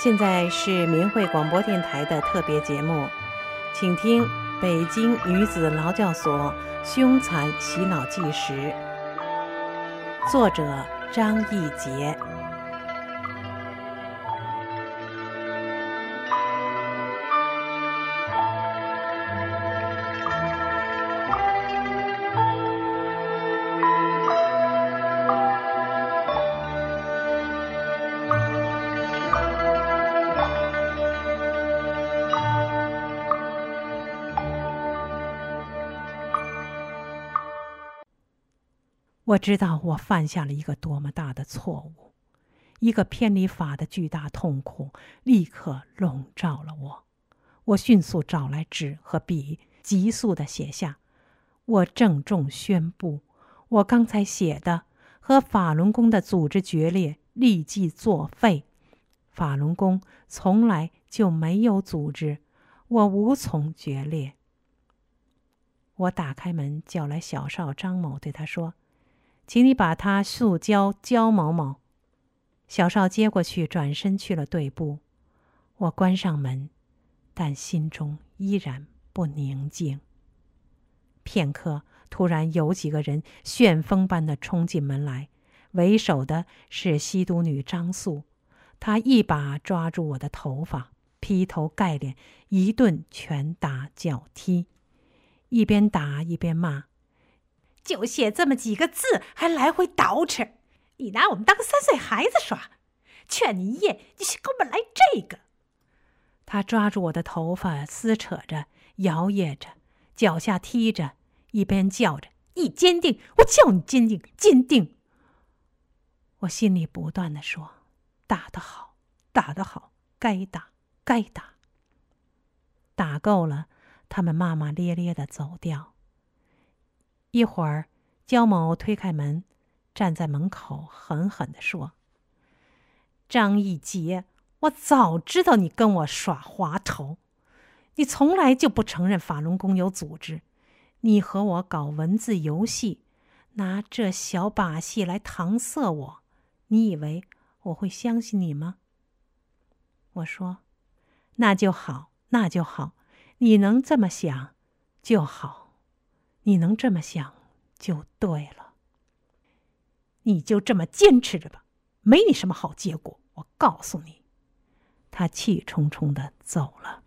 现在是明慧广播电台的特别节目，请听《北京女子劳教所凶残洗脑纪实》，作者张义杰。我知道我犯下了一个多么大的错误，一个偏离法的巨大痛苦立刻笼罩了我。我迅速找来纸和笔，急速的写下：我郑重宣布，我刚才写的和法轮功的组织决裂立即作废。法轮功从来就没有组织，我无从决裂。我打开门，叫来小少张某，对他说。请你把他速交焦某某。小少接过去，转身去了队部。我关上门，但心中依然不宁静。片刻，突然有几个人旋风般的冲进门来，为首的是吸毒女张素。她一把抓住我的头发，劈头盖脸一顿拳打脚踢，一边打一边骂。就写这么几个字，还来回捯饬，你拿我们当三岁孩子耍？劝你一夜，你先给我们来这个。他抓住我的头发，撕扯着，摇曳着，脚下踢着，一边叫着：“你坚定！我叫你坚定，坚定！”我心里不断的说：“打得好，打得好，该打，该打。”打够了，他们骂骂咧咧的走掉。一会儿，焦某推开门，站在门口，狠狠地说：“张义杰，我早知道你跟我耍滑头，你从来就不承认法轮功有组织，你和我搞文字游戏，拿这小把戏来搪塞我，你以为我会相信你吗？”我说：“那就好，那就好，你能这么想，就好。”你能这么想，就对了。你就这么坚持着吧，没你什么好结果。我告诉你，他气冲冲的走了。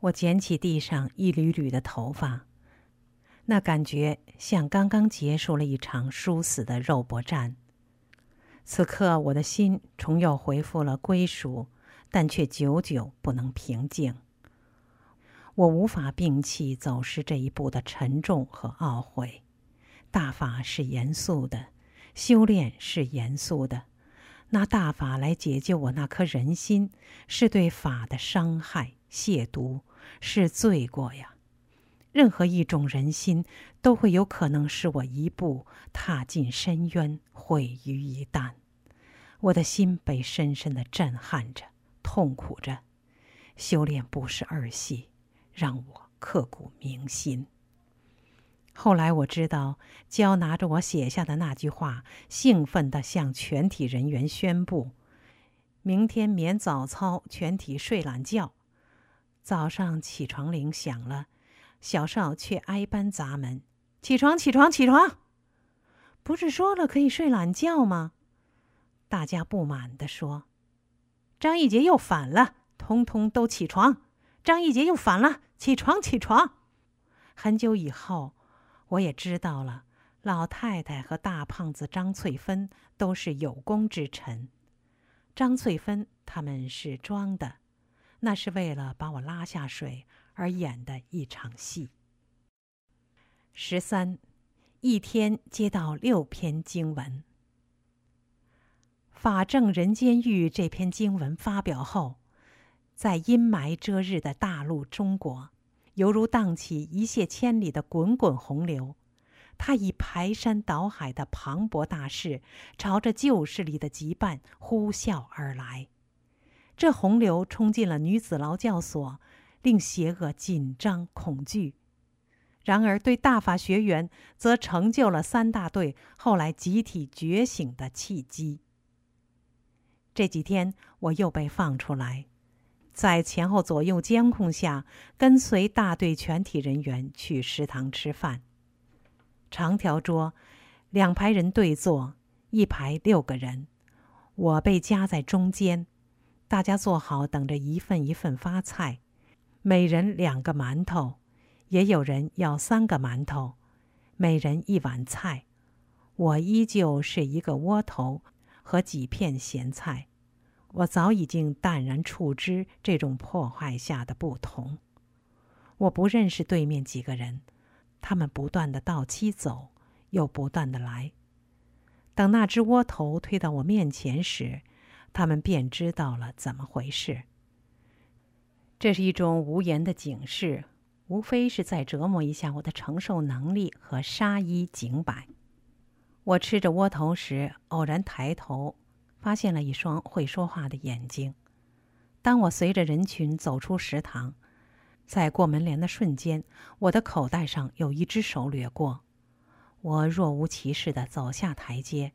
我捡起地上一缕缕的头发，那感觉像刚刚结束了一场殊死的肉搏战。此刻，我的心重又恢复了归属，但却久久不能平静。我无法摒弃走失这一步的沉重和懊悔。大法是严肃的，修炼是严肃的。拿大法来解救我那颗人心，是对法的伤害、亵渎，是罪过呀！任何一种人心，都会有可能使我一步踏进深渊，毁于一旦。我的心被深深的震撼着，痛苦着。修炼不是儿戏。让我刻骨铭心。后来我知道，焦拿着我写下的那句话，兴奋地向全体人员宣布：“明天免早操，全体睡懒觉。”早上起床铃响了，小少却挨班砸门：“起床，起床，起床！不是说了可以睡懒觉吗？”大家不满地说：“张一杰又反了，通通都起床！”张一杰又反了。起床，起床！很久以后，我也知道了，老太太和大胖子张翠芬都是有功之臣。张翠芬他们是装的，那是为了把我拉下水而演的一场戏。十三，一天接到六篇经文。《法正人间狱》这篇经文发表后。在阴霾遮日的大陆中国，犹如荡起一泻千里的滚滚洪流，它以排山倒海的磅礴大势，朝着旧势力的羁绊呼啸而来。这洪流冲进了女子劳教所，令邪恶紧张恐惧；然而对大法学员，则成就了三大队后来集体觉醒的契机。这几天我又被放出来，在前后左右监控下，跟随大队全体人员去食堂吃饭。长条桌，两排人对坐，一排六个人，我被夹在中间。大家坐好，等着一份一份发菜，每人两个馒头，也有人要三个馒头，每人一碗菜。我依旧是一个窝头和几片咸菜。我早已经淡然处之这种破坏下的不同。我不认识对面几个人，他们不断的到期走，又不断的来。等那只窝头推到我面前时，他们便知道了怎么回事。这是一种无言的警示，无非是在折磨一下我的承受能力和杀一儆百。我吃着窝头时，偶然抬头，发现了一双会说话的眼睛。当我随着人群走出食堂，在过门帘的瞬间，我的口袋上有一只手掠过，我若无其事地走下台阶。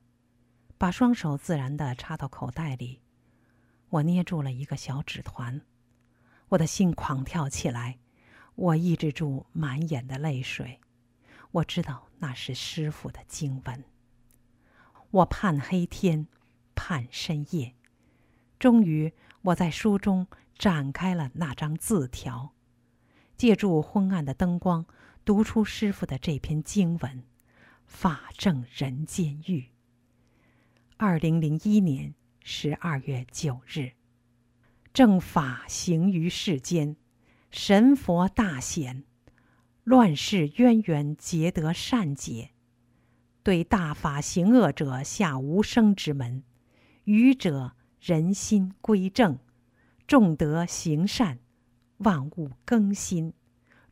把双手自然地插到口袋里，我捏住了一个小纸团，我的心狂跳起来，我抑制住满眼的泪水，我知道那是师傅的经文。我盼黑天，盼深夜，终于我在书中展开了那张字条，借助昏暗的灯光，读出师傅的这篇经文：“法正人间狱。”二零零一年十二月九日，正法行于世间，神佛大显，乱世渊源皆得善解，对大法行恶者下无生之门，愚者人心归正，众德行善，万物更新，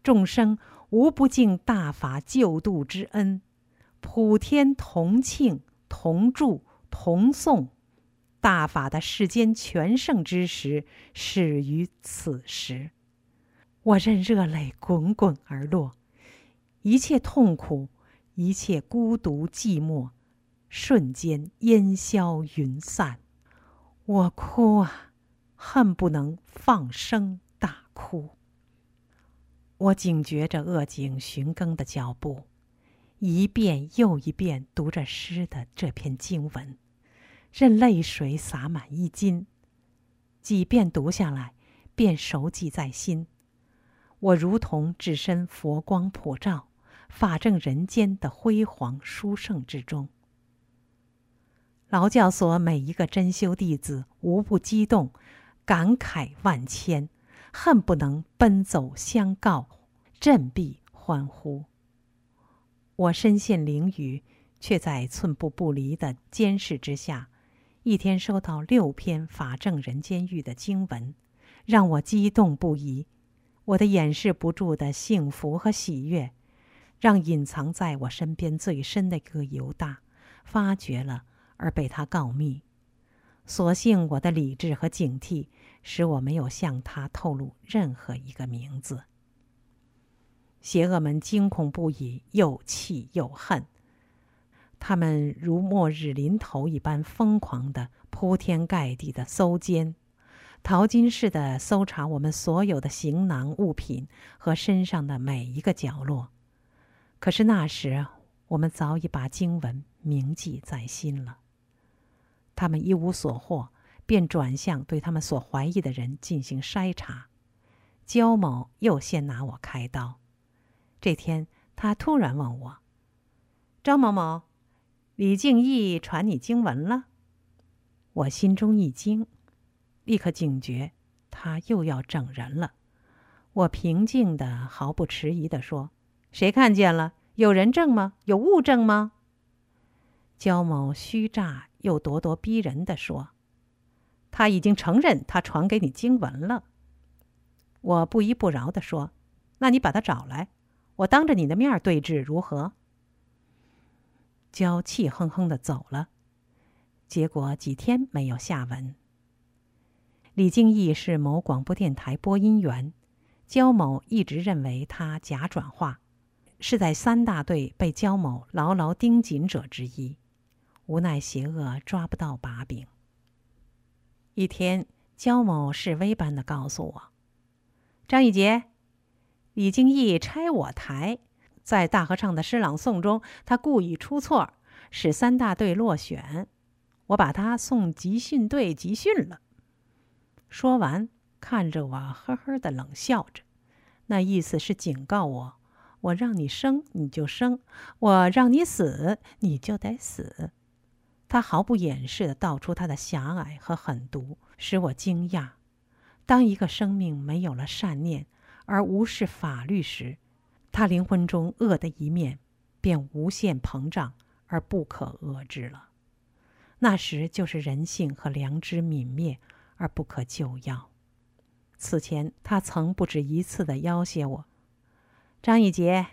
众生无不敬大法救度之恩，普天同庆同祝。同颂大法的世间全盛之时，始于此时。我任热泪滚滚而落，一切痛苦，一切孤独寂寞，瞬间烟消云散。我哭啊，恨不能放声大哭。我警觉着恶警寻更的脚步。一遍又一遍读着诗的这篇经文，任泪水洒满衣襟。几遍读下来，便熟记在心。我如同置身佛光普照、法正人间的辉煌殊胜之中。劳教所每一个真修弟子无不激动，感慨万千，恨不能奔走相告，振臂欢呼。我身陷囹圄，却在寸步不离的监视之下，一天收到六篇法正人间狱的经文，让我激动不已。我的掩饰不住的幸福和喜悦，让隐藏在我身边最深的一个犹大发觉了，而被他告密。所幸我的理智和警惕，使我没有向他透露任何一个名字。邪恶们惊恐不已，又气又恨。他们如末日临头一般疯狂的铺天盖地的搜监，淘金似的搜查我们所有的行囊物品和身上的每一个角落。可是那时，我们早已把经文铭记在心了。他们一无所获，便转向对他们所怀疑的人进行筛查。焦某又先拿我开刀。这天，他突然问我：“张某某，李敬义传你经文了？”我心中一惊，立刻警觉，他又要整人了。我平静的、毫不迟疑的说：“谁看见了？有人证吗？有物证吗？”焦某虚诈又咄咄逼人的说：“他已经承认他传给你经文了。”我不依不饶的说：“那你把他找来。”我当着你的面对质如何？焦气哼哼的走了，结果几天没有下文。李敬义是某广播电台播音员，焦某一直认为他假转化，是在三大队被焦某牢牢盯紧者之一，无奈邪恶抓不到把柄。一天，焦某示威般的告诉我：“张一杰，李经义拆我台，在大合唱的诗朗诵中，他故意出错，使三大队落选，我把他送集训队集训了。”说完，看着我呵呵的冷笑着，那意思是警告我：“我让你生你就生，我让你死你就得死。”他毫不掩饰地道出他的狭隘和狠毒，使我惊讶。当一个生命没有了善念，而无视法律时，他灵魂中恶的一面便无限膨胀而不可遏制了。那时就是人性和良知泯灭而不可救药。此前，他曾不止一次地要挟我：“张一杰，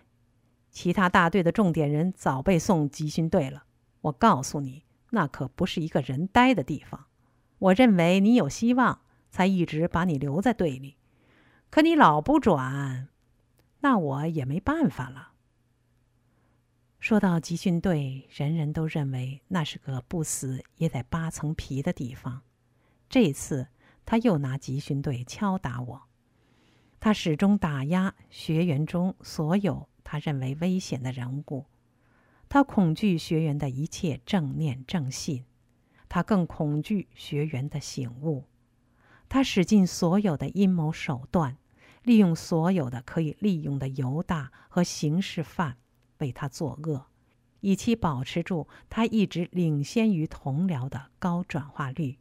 其他大队的重点人早被送集训队了。我告诉你。”那可不是一个人待的地方。我认为你有希望，才一直把你留在队里。可你老不转，那我也没办法了。说到集训队，人人都认为那是个不死也得扒层皮的地方。这次他又拿集训队敲打我，他始终打压学员中所有他认为危险的人物。他恐惧学员的一切正念正信，他更恐惧学员的醒悟。他使尽所有的阴谋手段，利用所有的可以利用的犹大和刑事犯为他作恶，以期保持住他一直领先于同僚的高转化率。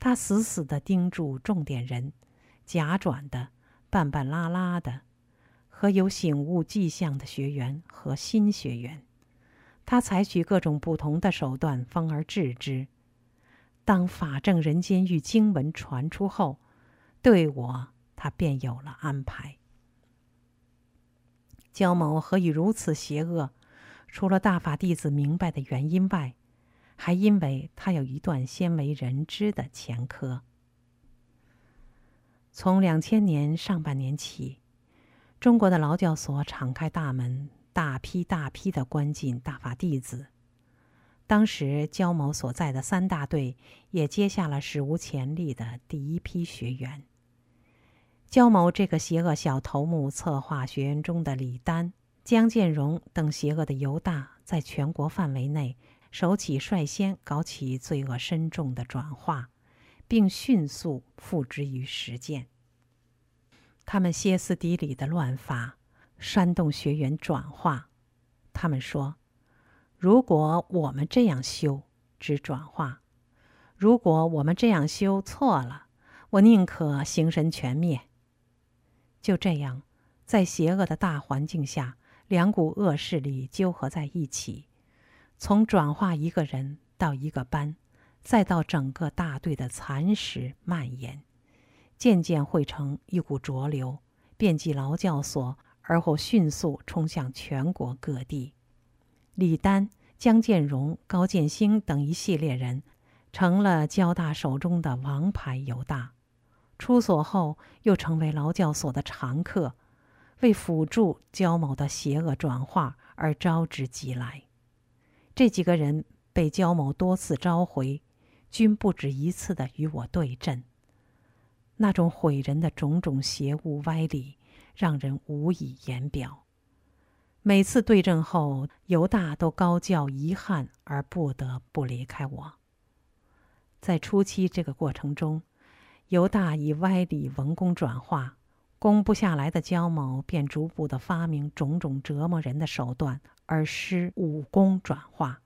他死死地盯住重点人，假转的、半半拉拉的，和有醒悟迹象的学员和新学员。他采取各种不同的手段，方而治之。当法正人间狱经文传出后，对我他便有了安排。焦某何以如此邪恶？除了大法弟子明白的原因外，还因为他有一段鲜为人知的前科。从两千年上半年起，中国的劳教所敞开大门。大批大批的关进大法弟子，当时焦某所在的三大队也接下了史无前例的第一批学员。焦某这个邪恶小头目策划学员中的李丹、江建荣等邪恶的犹大，在全国范围内首起率先搞起罪恶深重的转化，并迅速付之于实践。他们歇斯底里的乱发。煽动学员转化，他们说：“如果我们这样修，只转化；如果我们这样修错了，我宁可形神全灭。”就这样，在邪恶的大环境下，两股恶势力纠合在一起，从转化一个人到一个班，再到整个大队的蚕食蔓延，渐渐汇成一股浊流，遍及劳教所。而后迅速冲向全国各地，李丹、江建荣、高建兴等一系列人，成了交大手中的王牌犹大。出所后，又成为劳教所的常客，为辅助焦某的邪恶转化而招之即来。这几个人被焦某多次召回，均不止一次的与我对阵。那种毁人的种种邪物歪理。让人无以言表。每次对阵后，犹大都高叫遗憾，而不得不离开我。在初期这个过程中，犹大以歪理文攻转化，攻不下来的焦某便逐步的发明种种折磨人的手段，而施武功转化。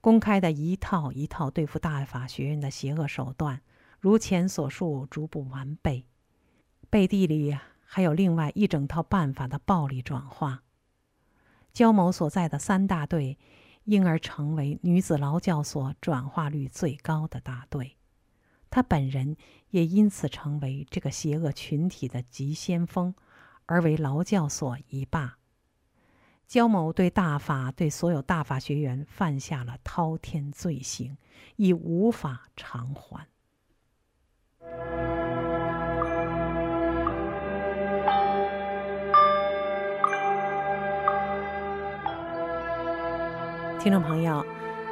公开的一套一套对付大法学院的邪恶手段，如前所述，逐步完备。背地里。还有另外一整套办法的暴力转化。焦某所在的三大队，因而成为女子劳教所转化率最高的大队，他本人也因此成为这个邪恶群体的急先锋，而为劳教所一霸。焦某对大法对所有大法学员犯下了滔天罪行，已无法偿还。听众朋友，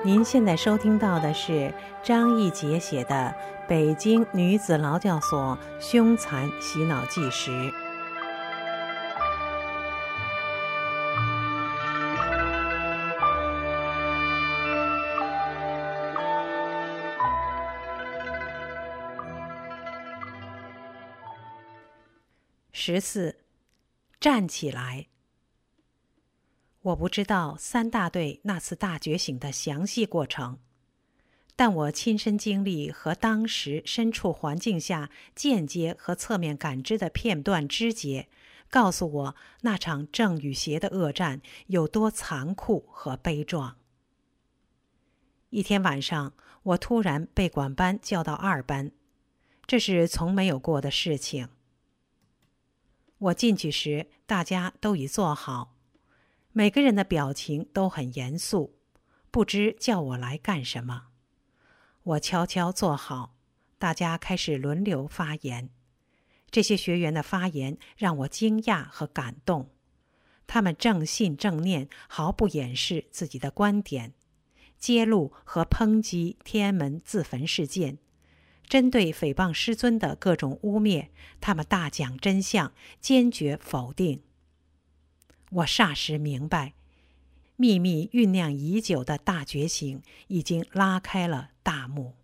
您现在收听到的是张义杰写的《北京女子劳教所凶残洗脑纪实》。十四，站起来。我不知道三大队那次大觉醒的详细过程，但我亲身经历和当时身处环境下间接和侧面感知的片段枝节，告诉我那场正与邪的恶战有多残酷和悲壮。一天晚上，我突然被管班叫到二班，这是从没有过的事情。我进去时，大家都已坐好。每个人的表情都很严肃，不知叫我来干什么。我悄悄坐好，大家开始轮流发言。这些学员的发言让我惊讶和感动，他们正信正念，毫不掩饰自己的观点，揭露和抨击天安门自焚事件，针对诽谤师尊的各种污蔑，他们大讲真相，坚决否定。我霎时明白，秘密酝酿已久的大觉醒已经拉开了大幕。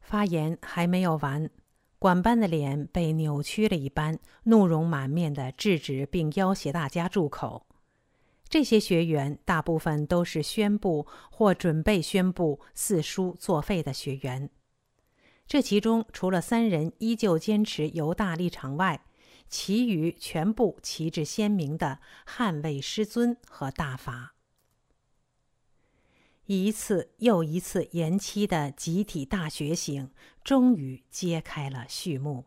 发言还没有完，管班的脸被扭曲了一般，怒容满面的制止并要挟大家住口。这些学员大部分都是宣布或准备宣布四书作废的学员，这其中除了三人依旧坚持犹大立场外，其余全部旗帜鲜明的捍卫师尊和大法。一次又一次延期的集体大觉醒，终于揭开了序幕。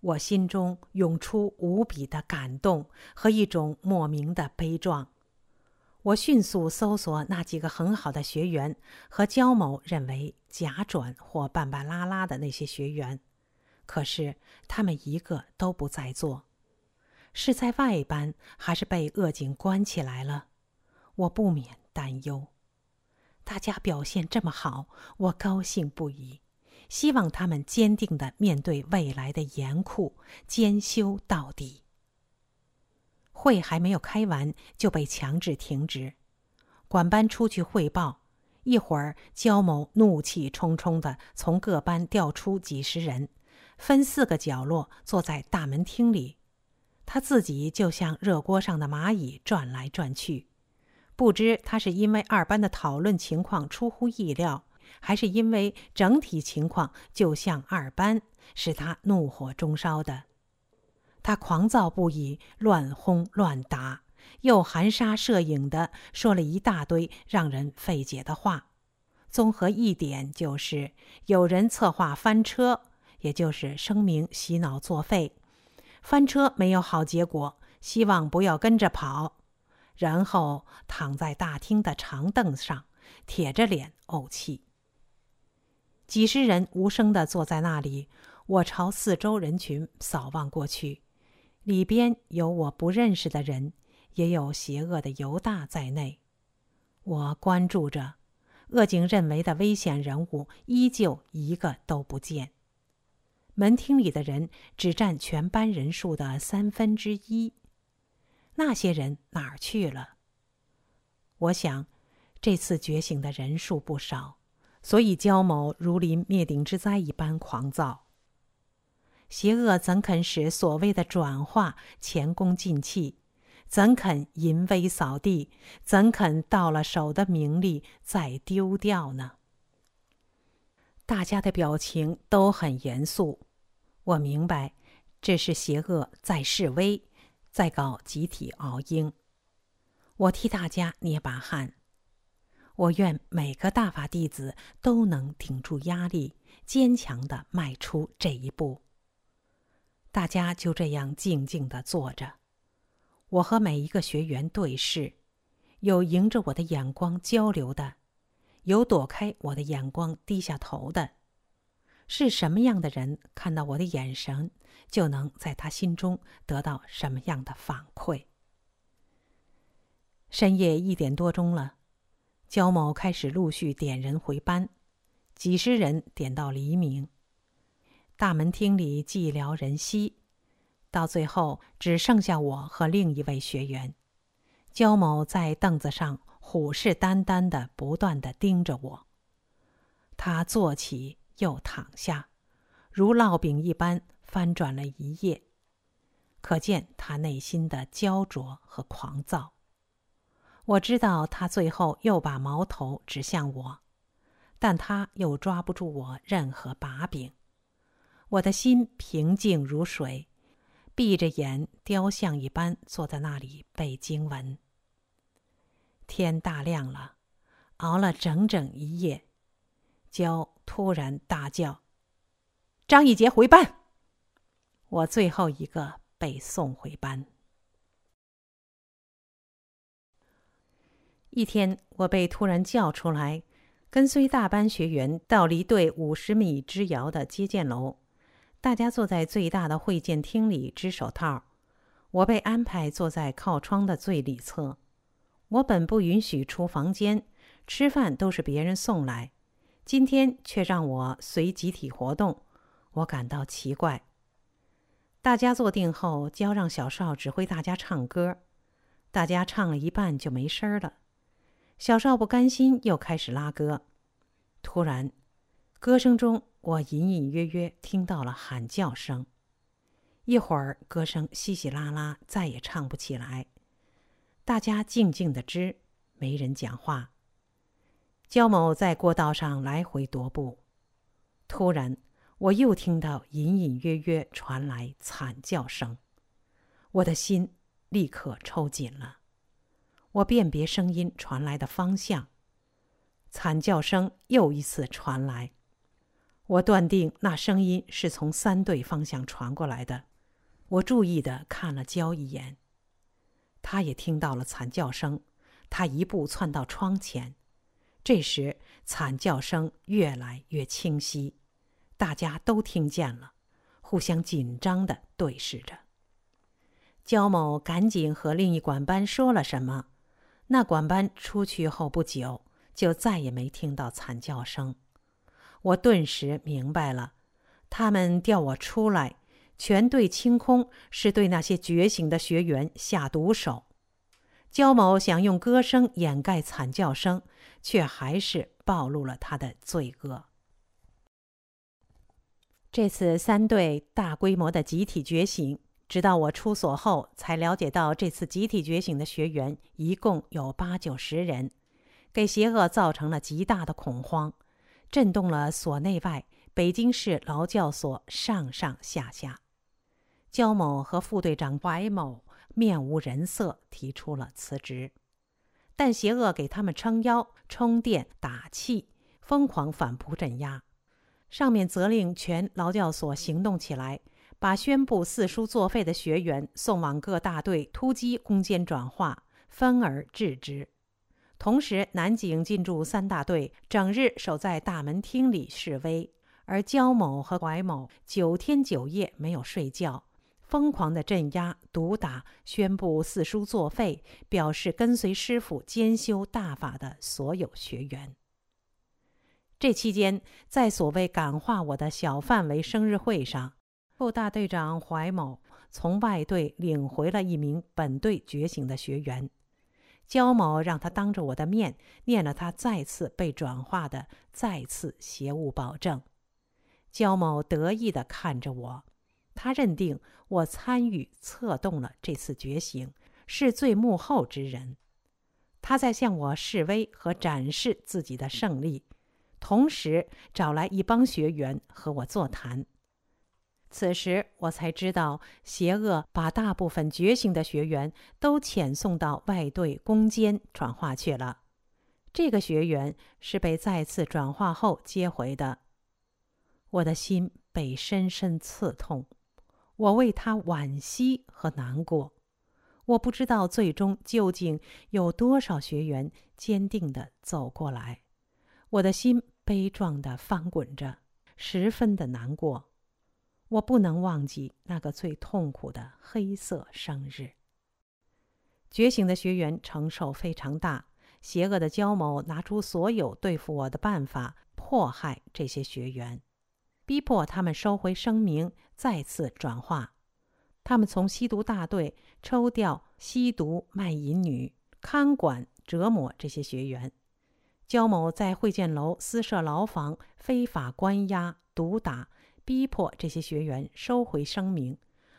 我心中涌出无比的感动和一种莫名的悲壮。我迅速搜索那几个很好的学员和焦某认为假转或半半拉拉的那些学员。可是他们一个都不在座，是在外班还是被恶警关起来了？我不免担忧。大家表现这么好，我高兴不已，希望他们坚定的面对未来的严酷，兼修到底。会还没有开完就被强制停职，管班出去汇报，一会儿焦某怒气冲冲的从各班调出几十人。分四个角落坐在大门厅里，他自己就像热锅上的蚂蚁转来转去。不知他是因为二班的讨论情况出乎意料，还是因为整体情况就像二班，使他怒火中烧的。他狂躁不已，乱轰乱打，又含沙射影的说了一大堆让人费解的话。综合一点就是，有人策划翻车。也就是声明洗脑作废，翻车没有好结果，希望不要跟着跑。然后躺在大厅的长凳上，铁着脸怄气。几十人无声地坐在那里，我朝四周人群扫望过去，里边有我不认识的人，也有邪恶的犹大在内。我关注着，恶警认为的危险人物依旧一个都不见。门厅里的人只占全班人数的三分之一，那些人哪儿去了？我想，这次觉醒的人数不少，所以焦某如临灭顶之灾一般狂躁。邪恶怎肯使所谓的转化前功尽弃？怎肯淫威扫地？怎肯到了手的名利再丢掉呢？大家的表情都很严肃。我明白，这是邪恶在示威，在搞集体熬鹰。我替大家捏把汗。我愿每个大法弟子都能顶住压力，坚强的迈出这一步。大家就这样静静的坐着。我和每一个学员对视，有迎着我的眼光交流的，有躲开我的眼光低下头的。是什么样的人看到我的眼神，就能在他心中得到什么样的反馈。深夜一点多钟了，焦某开始陆续点人回班，几十人点到黎明。大门厅里寂寥人稀，到最后只剩下我和另一位学员。焦某在凳子上虎视眈眈的，不断的盯着我。他坐起又躺下，如烙饼一般翻转了一夜，可见他内心的焦灼和狂躁。我知道他最后又把矛头指向我，但他又抓不住我任何把柄。我的心平静如水，闭着眼，雕像一般坐在那里背经文。天大亮了，熬了整整一夜，焦突然大叫：“张一杰回班！”我最后一个被送回班。一天，我被突然叫出来，跟随大班学员到离队五十米之遥的接见楼。大家坐在最大的会见厅里织手套，我被安排坐在靠窗的最里侧。我本不允许出房间，吃饭都是别人送来，今天却让我随集体活动，我感到奇怪。大家坐定后，交让小邵指挥大家唱歌，大家唱了一半就没声儿了。小邵不甘心，又开始拉歌。突然，歌声中。我隐隐约约听到了喊叫声，一会儿歌声稀稀拉拉，再也唱不起来。大家静静的织，没人讲话。焦某在过道上来回踱步。突然，我又听到隐隐约约传来惨叫声，我的心立刻抽紧了。我辨别声音传来的方向，惨叫声又一次传来。我断定那声音是从三队方向传过来的。我注意的看了焦一眼，他也听到了惨叫声。他一步窜到窗前。这时，惨叫声越来越清晰，大家都听见了，互相紧张的对视着。焦某赶紧和另一管班说了什么，那管班出去后不久，就再也没听到惨叫声。我顿时明白了，他们调我出来，全队清空，是对那些觉醒的学员下毒手。焦某想用歌声掩盖惨叫声，却还是暴露了他的罪恶。这次三队大规模的集体觉醒，直到我出所后才了解到，这次集体觉醒的学员一共有八九十人，给邪恶造成了极大的恐慌。震动了所内外，北京市劳教所上上下下。焦某和副队长白某面无人色，提出了辞职。但邪恶给他们撑腰、充电、打气，疯狂反扑镇压。上面责令全劳教所行动起来，把宣布四书作废的学员送往各大队突击攻坚转化，分而治之。同时，南警进驻三大队，整日守在大门厅里示威；而焦某和怀某九天九夜没有睡觉，疯狂的镇压、毒打，宣布四书作废，表示跟随师傅兼修大法的所有学员。这期间，在所谓感化我的小范围生日会上，副大队长怀某从外队领回了一名本队觉醒的学员。焦某让他当着我的面念了他再次被转化的再次邪物保证。焦某得意地看着我，他认定我参与策动了这次觉醒，是最幕后之人。他在向我示威和展示自己的胜利，同时找来一帮学员和我座谈。此时我才知道，邪恶把大部分觉醒的学员都遣送到外队攻坚转化去了。这个学员是被再次转化后接回的。我的心被深深刺痛，我为他惋惜和难过。我不知道最终究竟有多少学员坚定地走过来。我的心悲壮地翻滚着，十分的难过。我不能忘记那个最痛苦的黑色生日。觉醒的学员承受非常大，邪恶的焦某拿出所有对付我的办法，迫害这些学员，逼迫他们收回声明，再次转化。他们从吸毒大队抽调吸毒卖淫女，看管折磨这些学员。焦某在会见楼私设牢房，非法关押、毒打、逼迫这些学员收回声明。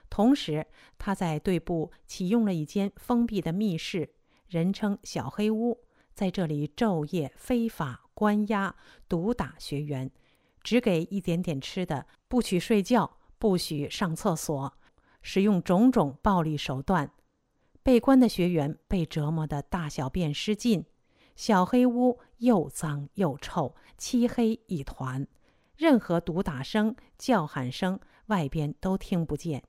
同时，他在队部启用了一间封闭的密室，人称“小黑屋”。在这里昼夜非法关押、毒打学员，只给一点点吃的，不许睡觉，不许上厕所，使用种种暴力手段。被关的学员被折磨得大小便失禁，小黑屋又脏又臭，漆黑一团，任何毒打声、叫喊声，外边都听不见。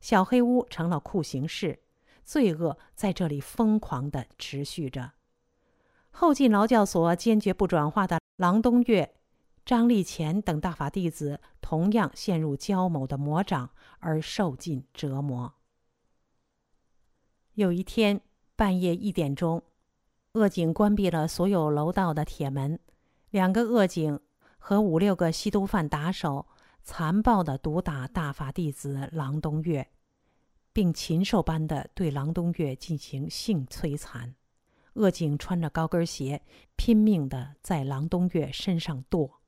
小黑屋成了酷刑室，罪恶在这里疯狂地持续着。后进劳教所坚决不转化的郎东岳、张立乾等大法弟子，同样陷入焦某的魔掌而受尽折磨。有一天半夜一点钟，恶警关闭了所有楼道的铁门，两个恶警和五六个吸毒犯打手残暴地毒打大法弟子郎东岳，并禽兽般地对郎东岳进行性摧残。恶警穿着高跟鞋，拼命地在郎东岳身上跺。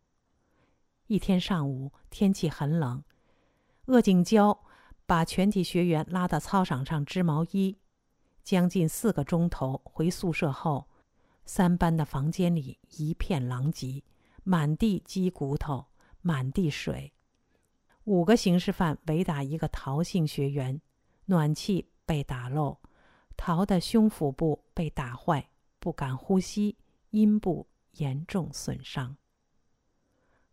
一天上午，天气很冷，鄂景娇把全体学员拉到操场上织毛衣。将近四个钟头回宿舍后，三班的房间里一片狼藉，满地鸡骨头，满地水。五个刑事犯围打一个陶姓学员，暖气被打漏。陶的胸腹部被打坏，不敢呼吸，阴部严重损伤。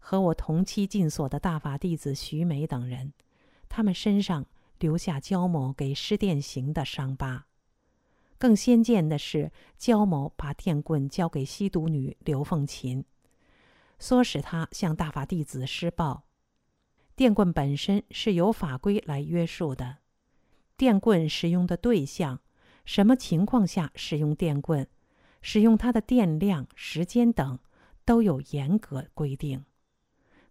和我同期进所的大法弟子徐梅等人，他们身上留下焦某给施电刑的伤疤。更先见的是，焦某把电棍交给吸毒女刘凤琴，唆使她向大法弟子施暴。电棍本身是由法规来约束的，电棍使用的对象。什么情况下使用电棍，使用它的电量、时间等，都有严格规定。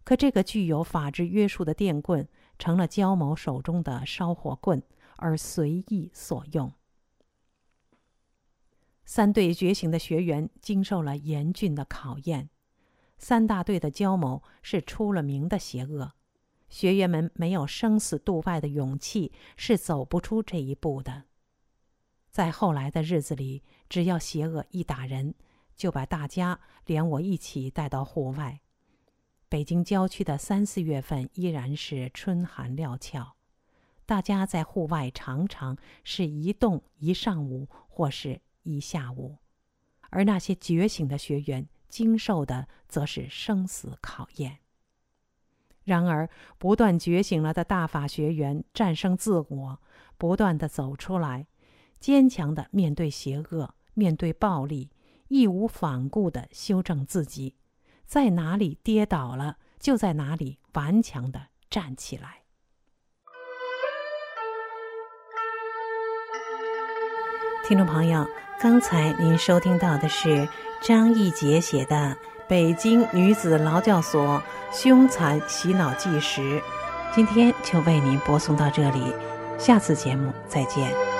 可这个具有法制约束的电棍，成了焦某手中的烧火棍，而随意所用。三队觉醒的学员经受了严峻的考验。三大队的焦某是出了名的邪恶，学员们没有生死度外的勇气，是走不出这一步的。在后来的日子里，只要邪恶一打人，就把大家连我一起带到户外。北京郊区的三四月份依然是春寒料峭，大家在户外常常是一动一上午或是一下午，而那些觉醒的学员经受的则是生死考验。然而，不断觉醒了的大法学员战胜自我，不断的走出来。坚强的面对邪恶，面对暴力，义无反顾的修正自己，在哪里跌倒了，就在哪里顽强的站起来。听众朋友，刚才您收听到的是张义杰写的《北京女子劳教所凶残洗脑纪实》，今天就为您播送到这里，下次节目再见。